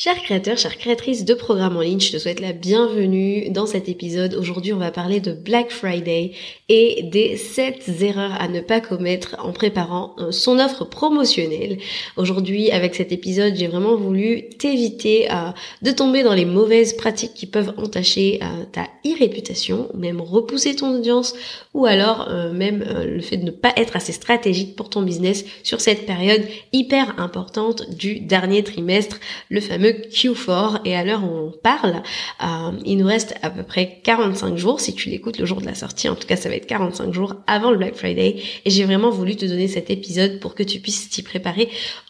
Chers créateurs, chères créatrices de programmes en ligne, je te souhaite la bienvenue dans cet épisode. Aujourd'hui, on va parler de Black Friday et des 7 erreurs à ne pas commettre en préparant euh, son offre promotionnelle. Aujourd'hui, avec cet épisode, j'ai vraiment voulu t'éviter euh, de tomber dans les mauvaises pratiques qui peuvent entacher euh, ta e-réputation, même repousser ton audience, ou alors même le fait de ne pas être assez stratégique pour ton business sur cette période hyper importante du dernier trimestre, le fameux Q4 et à l'heure on parle, euh, il nous reste à peu près 45 jours si tu l'écoutes le jour de la sortie. En tout cas, ça va être 45 jours avant le Black Friday et j'ai vraiment voulu te donner cet épisode pour que tu puisses t'y préparer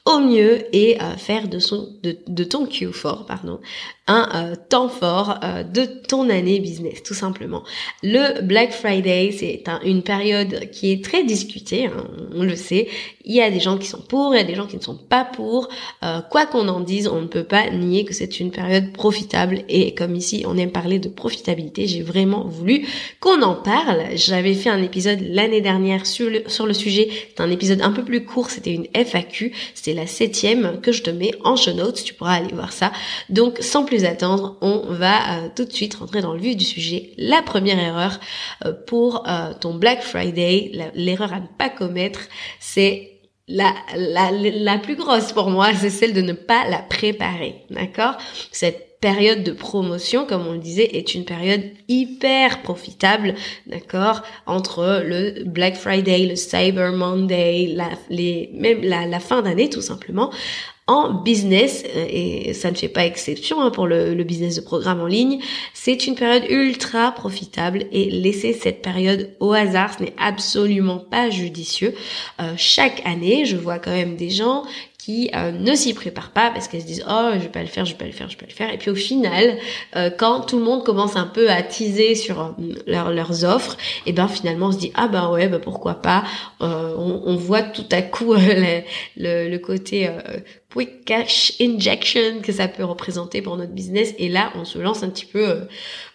au mieux et euh, faire de, son, de, de ton Q4 pardon, un euh, temps fort euh, de ton année business, tout simplement. Le Black Friday, c'est une période qui est très discutée, hein, on le sait. Il y a des gens qui sont pour, il y a des gens qui ne sont pas pour. quoi qu'on en dise, on ne peut pas nier que c'est une période profitable. Et comme ici, on aime parler de profitabilité, j'ai vraiment voulu qu'on en parle. J'avais fait un épisode l'année dernière sur le, sur le sujet. C'est un épisode un peu plus court, c'était une FAQ. C'était la septième que je te mets en show notes, tu pourras aller voir ça. Donc sans plus attendre, on va euh, tout de suite rentrer dans le vif du sujet. La première erreur euh, pour euh, ton Black Friday, l'erreur à ne pas commettre, c'est la, la, la plus grosse pour moi, c'est celle de ne pas la préparer. D'accord? Cette période de promotion, comme on le disait, est une période hyper profitable, d'accord, entre le Black Friday, le Cyber Monday, la, les, même la, la fin d'année tout simplement en business, euh, et ça ne fait pas exception hein, pour le, le, business de programme en ligne, c'est une période ultra profitable et laisser cette période au hasard, ce n'est absolument pas judicieux. Euh, chaque année, je vois quand même des gens euh, ne s'y préparent pas parce qu'elles se disent oh je vais pas le faire, je vais pas le faire, je vais pas le faire. Et puis au final, euh, quand tout le monde commence un peu à teaser sur euh, leurs offres, et ben finalement on se dit ah ben ouais, ben pourquoi pas. On, on, voit tout à coup le, le, le, côté quick cash injection que ça peut représenter pour notre business. Et là, on se lance un petit peu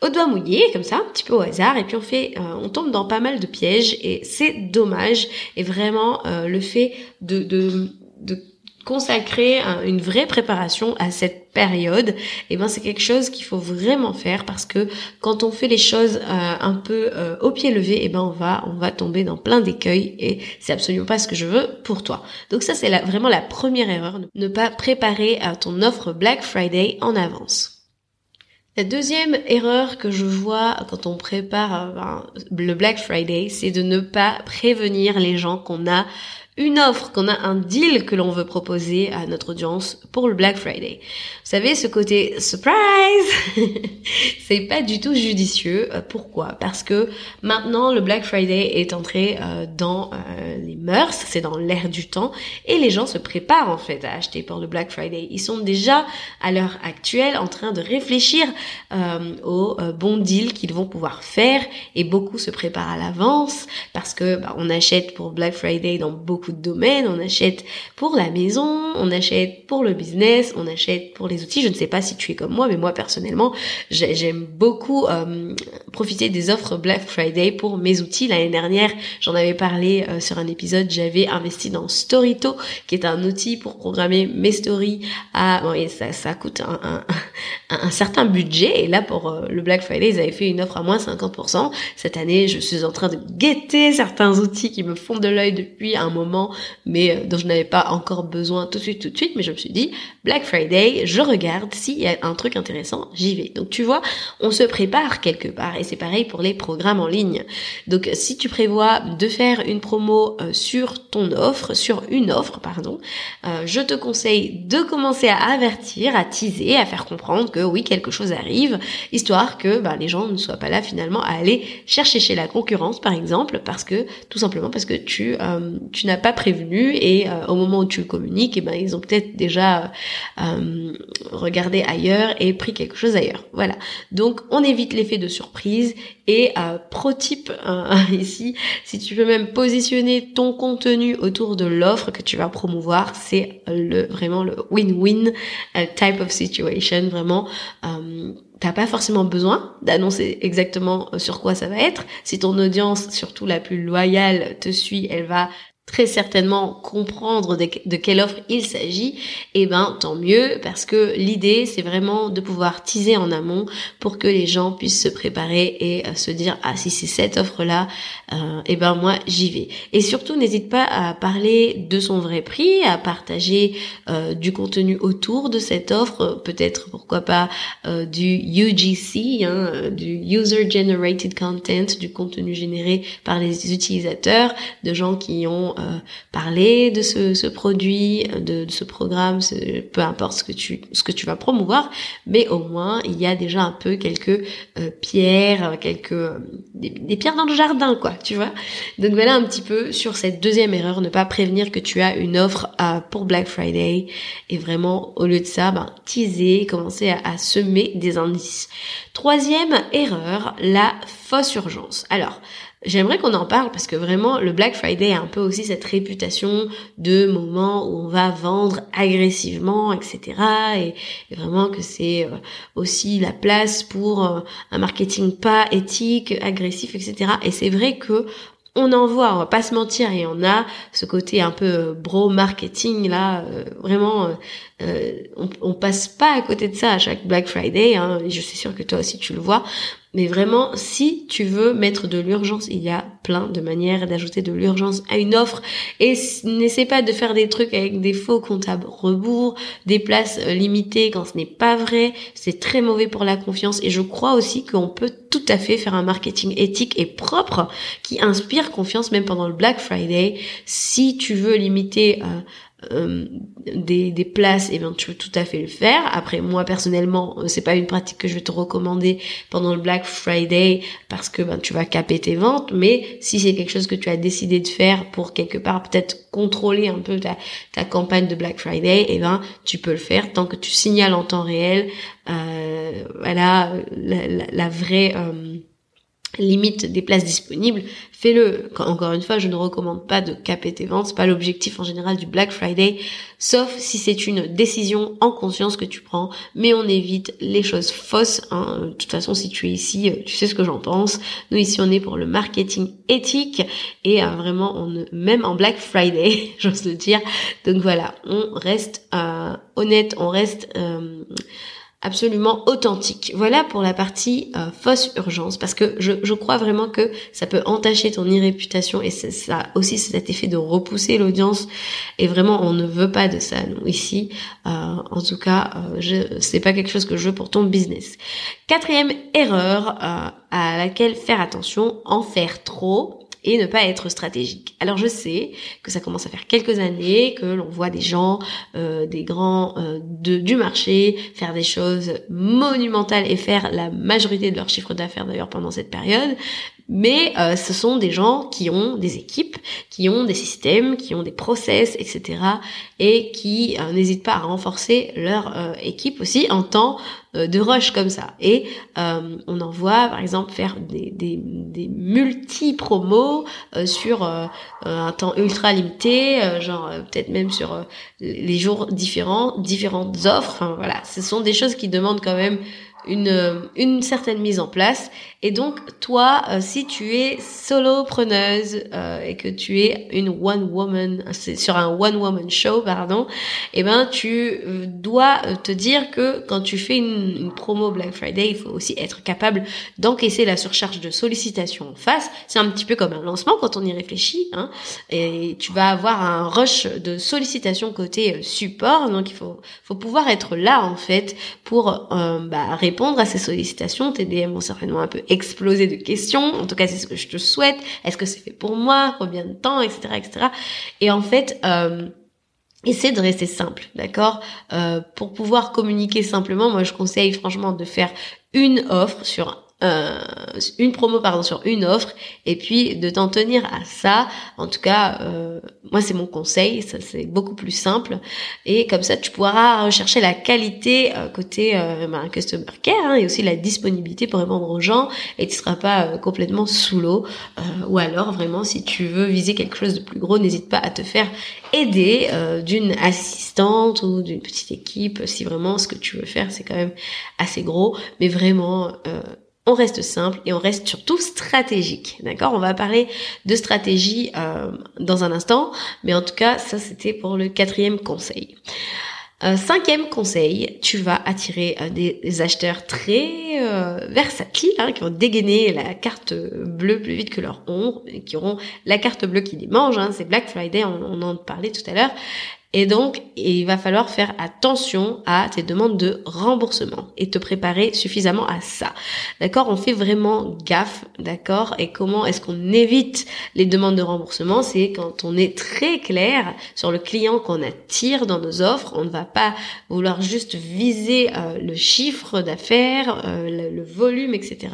au doigt mouillé, comme ça, un petit peu au hasard. Et puis on fait, on tombe dans pas mal de pièges et c'est dommage. Et vraiment, le fait de, de, de consacrer une vraie préparation à cette période, et eh ben c'est quelque chose qu'il faut vraiment faire parce que quand on fait les choses euh, un peu euh, au pied levé, et eh ben on va on va tomber dans plein d'écueils et c'est absolument pas ce que je veux pour toi. Donc ça c'est vraiment la première erreur, ne pas préparer à ton offre Black Friday en avance. La deuxième erreur que je vois quand on prépare euh, ben, le Black Friday, c'est de ne pas prévenir les gens qu'on a une offre, qu'on a un deal que l'on veut proposer à notre audience pour le Black Friday. Vous savez, ce côté surprise, c'est pas du tout judicieux. Euh, pourquoi? Parce que maintenant, le Black Friday est entré euh, dans euh, les mœurs, c'est dans l'air du temps, et les gens se préparent en fait à acheter pour le Black Friday. Ils sont déjà à l'heure actuelle en train de réfléchir aux bons deals qu'ils vont pouvoir faire, et beaucoup se préparent à l'avance parce que bah, on achète pour Black Friday dans beaucoup de domaines. On achète pour la maison, on achète pour le business, on achète pour les outils. Je ne sais pas si tu es comme moi, mais moi personnellement, j'aime beaucoup euh, profiter des offres Black Friday pour mes outils. L'année dernière, j'en avais parlé euh, sur un épisode, j'avais investi dans Storyto, qui est un outil pour programmer mes stories. À, bon, et ça, ça coûte un, un, un, certain budget. Et là, pour euh, le Black Friday, ils avaient fait une offre à moins 50%. Cette année, je suis en train de guetter certains outils qui me font de l'œil depuis un moment mais euh, dont je n'avais pas encore besoin tout de suite, tout de suite, mais je me suis dit, Black Friday, je regarde, s'il y a un truc intéressant, j'y vais. Donc tu vois, on se prépare quelque part, c'est pareil pour les programmes en ligne. Donc si tu prévois de faire une promo euh, sur ton offre, sur une offre, pardon, euh, je te conseille de commencer à avertir, à teaser, à faire comprendre que oui, quelque chose arrive, histoire que bah, les gens ne soient pas là finalement à aller chercher chez la concurrence, par exemple, parce que tout simplement parce que tu euh, tu n'as pas prévenu et au moment où tu communiques, et eh ben ils ont peut-être déjà regardé ailleurs et pris quelque chose ailleurs. Voilà. Donc on évite l'effet de surprise et euh, pro type euh, ici, si tu veux même positionner ton contenu autour de l'offre que tu vas promouvoir, c'est le vraiment le win-win euh, type of situation. Vraiment, euh, t'as pas forcément besoin d'annoncer exactement sur quoi ça va être. Si ton audience, surtout la plus loyale, te suit, elle va très certainement comprendre de, quelle offre il s'agit, et eh ben tant mieux parce que l'idée c'est vraiment de pouvoir teaser en amont pour que les gens puissent se préparer et euh, se dire ah si c'est cette offre là, euh, eh ben moi j'y vais. Et surtout n'hésite pas à parler de son vrai prix, à partager euh, du contenu autour de cette offre, peut-être pourquoi pas du UGC, hein, du User Generated Content, du contenu généré par les utilisateurs, de gens qui ont euh, parler de ce, ce produit, de, de, ce programme, peu importe ce que tu ce vas promouvoir, mais au moins il y a déjà un peu quelques euh, pierres, quelques euh, des, pierres dans le jardin quoi, tu vois. Donc voilà un petit peu sur cette deuxième erreur, ne pas prévenir que tu as une offre pour Black Friday et vraiment au lieu de ça, ben, teaser, commencer à, à semer des indices. Troisième erreur, la fausse urgence. Alors J'aimerais qu'on en parle parce que vraiment le Black Friday a un peu aussi cette réputation de moment où on va vendre agressivement, etc. Et, vraiment que c'est euh, aussi la place pour euh, un marketing pas éthique, agressif, etc. Et c'est vrai que on en voit, on va pas se mentir, et on a ce côté un peu euh, bro marketing là, vraiment, on, passe pas à côté de ça à chaque Black Friday. Hein, je suis sûre que toi aussi tu le vois. Mais vraiment, si tu veux mettre de l'urgence, il y a plein de manières d'ajouter de l'urgence à une offre. Et n'essaie pas de faire des trucs avec des faux comptables rebours, des places euh, limitées quand ce n'est pas vrai. C'est très mauvais pour la confiance. Et je crois aussi qu'on peut tout à fait faire un marketing éthique et propre qui inspire confiance même pendant le Black Friday. Si tu veux limiter euh, euh, des, des places, et eh tu peux tout à fait le faire. Après moi personnellement, euh, c'est pas une pratique que je vais te recommander pendant le Black Friday parce que ben tu vas caper tes ventes, mais si c'est quelque chose que tu as décidé de faire pour quelque part peut-être contrôler un peu ta, ta campagne de Black Friday, et eh ben tu peux le faire tant que tu signales en temps réel euh, voilà la, la, vraie euh, limite des places disponibles, fais-le. Encore une fois, je ne recommande pas de caper tes ventes, c'est pas l'objectif en général du Black Friday, sauf si c'est une décision en conscience que tu prends, mais on évite les choses fausses. Hein. De toute façon, si tu es ici, euh, tu sais ce que j'en pense. Nous ici, on est pour le marketing éthique et euh, vraiment, on, même en Black Friday, j'ose le dire. Donc voilà, on reste euh, honnête, on reste absolument authentique. Voilà pour la partie euh, fausse urgence, parce que je, je, crois vraiment que ça peut entacher ton irréputation et ça aussi cet effet de repousser l'audience. Et vraiment, on ne veut pas de ça, nous, ici. Euh, en tout cas, euh, je c'est pas quelque chose que je veux pour ton business. Quatrième erreur euh, à laquelle faire attention, en faire trop et ne pas être stratégique. Alors je sais que ça commence à faire quelques années que l'on voit des gens, euh, des grands euh, de, du marché faire des choses monumentales et faire la majorité de leur chiffre d'affaires d'ailleurs pendant cette période, mais euh, ce sont des gens qui ont des équipes, qui ont des systèmes, qui ont des process, etc. et qui euh, n'hésitent pas à renforcer leur euh, équipe aussi en temps de rush comme ça. Et on en voit par exemple faire des, des, des multi-promos sur un temps ultra limité, genre peut-être même sur les jours différents, différentes offres. Enfin voilà, ce sont des choses qui demandent quand même une, une certaine mise en place. Et donc, toi, euh, si tu es solopreneuse euh, et que tu es une one woman, sur un one woman show, pardon, eh ben, tu euh, dois te dire que quand tu fais une, promo Black Friday, il faut aussi être capable d'encaisser la surcharge de sollicitation en face. C'est un petit peu comme un lancement quand on y réfléchit, hein, et tu vas avoir un rush de sollicitation côté support. Donc, il faut, faut pouvoir être là en fait pour bah, répondre à ces sollicitations. Tes DM vont certainement un peu exploser de questions. En tout cas, c'est ce que je te souhaite. Est-ce que c'est fait pour moi? Combien de temps? Etc. etc. Et en fait, euh, Essaie de rester simple, d'accord? Euh, Pour pouvoir communiquer simplement, moi je conseille franchement de faire une offre sur euh, une promo pardon sur une offre et puis de t'en tenir à ça. En tout cas euh, moi c'est mon conseil ça c'est beaucoup plus simple. Et comme ça tu pourras rechercher la qualité euh, côté ben, customer care hein, et aussi la disponibilité pour répondre aux gens et tu seras pas complètement sous l'eau. Ou alors vraiment si tu veux viser quelque chose de plus gros n'hésite pas à te faire aider d'une assistante ou d'une petite équipe si vraiment ce que tu veux faire c'est quand même assez gros. Mais vraiment on reste simple et on reste surtout stratégique. D'accord? On va parler de stratégie euh, dans un instant, mais en tout cas, ça c'était pour le quatrième conseil. Euh, cinquième conseil, tu vas attirer euh, des, acheteurs très versatiles hein, qui vont dégainer la carte bleue plus vite que leur ombre, et qui auront la carte bleue qui les mange. Hein, c'est Black Friday, on en parlait tout à l'heure. Et donc, il va falloir faire attention à tes demandes de remboursement et te préparer suffisamment à ça. D'accord? On fait vraiment gaffe, d'accord? Et comment est-ce qu'on évite les demandes de remboursement? C'est quand on est très clair sur le client qu'on attire dans nos offres. On ne va pas vouloir juste viser euh, le chiffre d'affaires, euh, le, volume, etc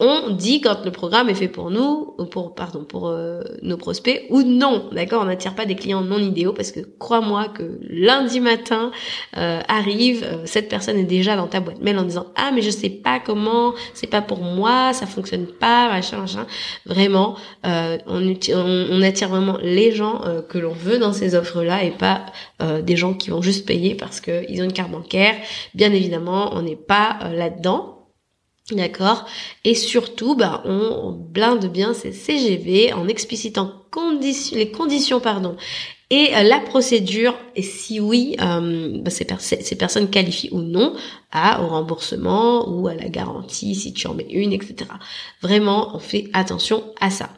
on dit quand le programme est fait pour nous, pour pardon, pour euh, nos prospects ou non, d'accord? On n'attire pas des clients non idéaux parce que crois-moi que lundi matin euh, arrive, euh, cette personne est déjà dans ta boîte mail en disant ah mais je sais pas comment, c'est pas pour moi, ça fonctionne pas, machin machin. Vraiment, on, on, attire vraiment les gens que l'on veut dans ces offres là et pas des gens qui vont juste payer parce qu'ils ont une carte bancaire. Bien évidemment, on n'est pas là-dedans. D'accord Et surtout, bah, on blinde bien ces CGV en explicitant les conditions pardon, et euh, la procédure, et si oui, euh, bah, ces, ces, personnes qualifient ou non à, au remboursement ou à la garantie si tu en mets une, etc. Vraiment, on fait attention à ça.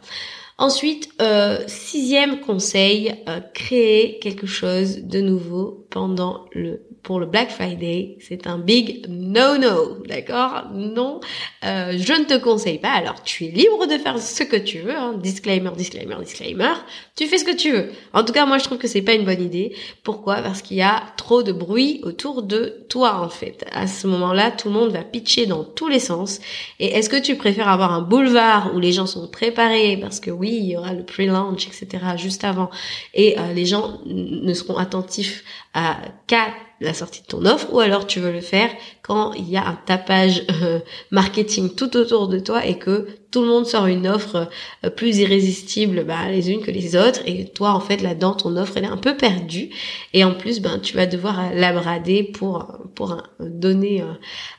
Ensuite, euh, sixième conseil, euh, créer quelque chose de nouveau pendant le pour le Black Friday. C'est un big no-no, d'accord? Non, euh, je ne te conseille pas. Alors, tu es libre de faire ce que tu veux. Hein. Disclaimer, disclaimer, disclaimer. Tu fais ce que tu veux. En tout cas, moi, je trouve que c'est pas une bonne idée. Pourquoi? Parce qu'il y a trop de bruit autour de toi, en fait. À ce moment-là, tout le monde va pitcher dans tous les sens. Et est-ce que tu préfères avoir un boulevard où les gens sont préparés? Parce que oui, il y aura le pre-launch, etc. juste avant, et euh, les gens ne seront attentifs à qu'à la sortie de ton offre, ou alors tu veux le faire quand il y a un tapage euh, marketing tout autour de toi et que tout le monde sort une offre euh, plus irrésistible bah, les unes que les autres, et toi en fait là-dedans ton offre elle est un peu perdue, et en plus ben tu vas devoir la brader pour pour donner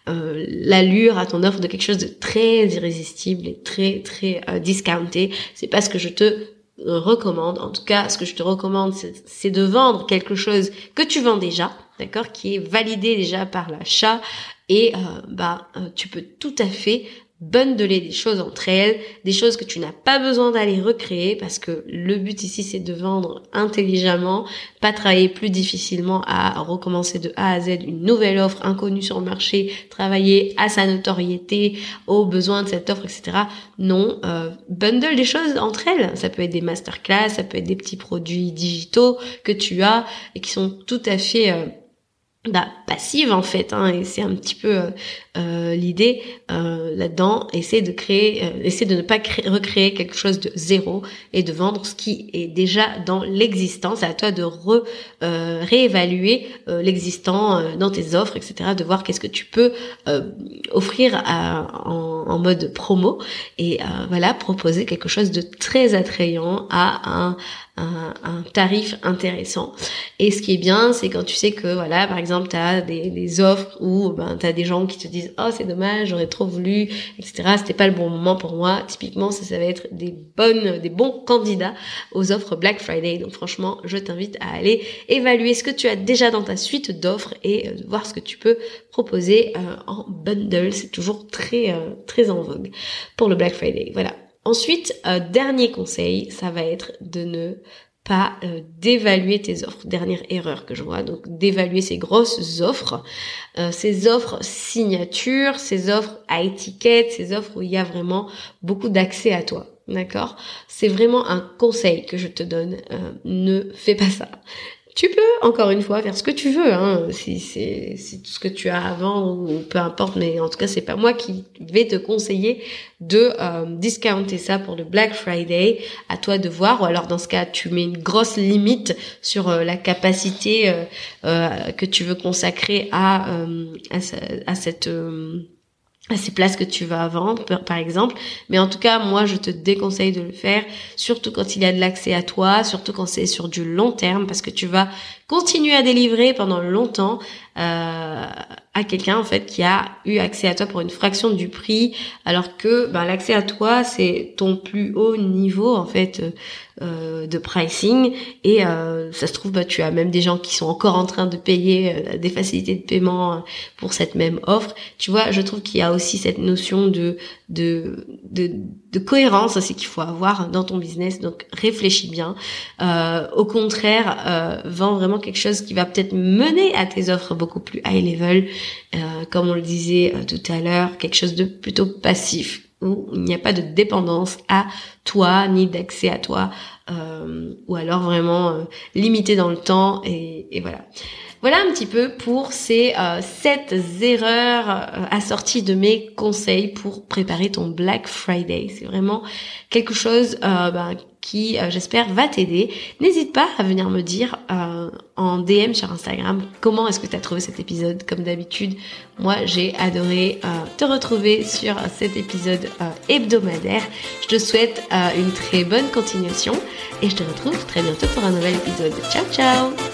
l'allure à ton offre de quelque chose de très irrésistible et très très discounté. C'est pas ce que je te recommande, en tout cas, ce que je te recommande, c'est de vendre quelque chose que tu vends déjà, d'accord, qui est validé déjà par l'achat, et euh, bah euh, tu peux tout à fait bundler des choses entre elles, des choses que tu n'as pas besoin d'aller recréer parce que le but ici c'est de vendre intelligemment, pas travailler plus difficilement à recommencer de A à Z une nouvelle offre inconnue sur le marché, travailler à sa notoriété, aux besoins de cette offre, etc. Non, euh, bundle des choses entre elles. Ça peut être des masterclass, ça peut être des petits produits digitaux que tu as et qui sont tout à fait bah, passive en fait hein, et c'est un petit peu euh, euh l'idée euh, là-dedans essayer de créer euh, essayer de ne pas créer, recréer quelque chose de zéro et de vendre ce qui est déjà dans l'existence. À toi de re, réévaluer l'existant dans tes offres etc de voir qu'est-ce que tu peux offrir en, en, mode promo et voilà proposer quelque chose de très attrayant à un un, tarif intéressant. Et ce qui est bien, c'est quand tu sais que, voilà, par exemple, tu as des, offres où ben, tu des gens qui te disent « Oh, c'est dommage, j'aurais trop voulu, etc. C'était pas le bon moment pour moi. » Typiquement, ça, ça va être des bonnes, des bons candidats aux offres Black Friday. Donc franchement, je t'invite à aller évaluer ce que tu as déjà dans ta suite d'offres et euh, voir ce que tu peux proposer euh, en bundle. C'est toujours très, euh, très en vogue pour le Black Friday. Voilà. Ensuite, euh, dernier conseil, ça va être de ne pas euh, d'évaluer tes offres. Dernière erreur que je vois, donc d'évaluer ces grosses offres, euh, ces offres signature, ces offres à étiquette, ces offres où il y a vraiment beaucoup d'accès à toi. D'accord? C'est vraiment un conseil que je te donne. Euh, ne fais pas ça. Tu peux, encore une fois, faire ce que tu veux, hein, si c'est tout ce que tu as avant ou, peu importe, mais en tout cas, c'est pas moi qui vais te conseiller de euh, discounter ça pour le Black Friday. À toi de voir, ou alors dans ce cas, tu mets une grosse limite sur euh, la capacité euh, que tu veux consacrer à, à, à cette à ces places que tu vas vendre par exemple. Mais en tout cas moi je te déconseille de le faire surtout quand il y a de l'accès à toi surtout quand c'est sur du long terme parce que tu vas continuer à délivrer pendant longtemps euh, à quelqu'un en fait qui a eu accès à toi pour une fraction du prix alors que ben, l'accès à toi c'est ton plus haut niveau en fait euh, de pricing. Et euh, ça se trouve bah, tu as même des gens qui sont encore en train de payer euh, des facilités de paiement euh, pour cette même offre. Tu vois je trouve qu'il y a aussi cette notion de de de, de cohérence aussi qu'il faut avoir dans ton business. Donc réfléchis bien. Euh, au contraire vends vraiment quelque chose qui va peut-être mener à tes offres beaucoup plus high level comme on le disait tout à l'heure quelque chose de plutôt passif où il n'y a pas de dépendance à toi ni d'accès à toi euh, ou alors vraiment euh, limité dans le temps et, voilà. Voilà un petit peu pour ces euh, sept erreurs euh, assorties de mes conseils pour préparer ton Black Friday. C'est vraiment quelque chose euh, ben, qui, euh, j'espère, va t'aider. N'hésite pas à venir me dire euh, en DM sur Instagram comment est-ce que tu as trouvé cet épisode. Comme d'habitude, moi, j'ai adoré euh, te retrouver sur cet épisode hebdomadaire. Je te souhaite une très bonne continuation et je te retrouve très bientôt pour un nouvel épisode. Ciao, ciao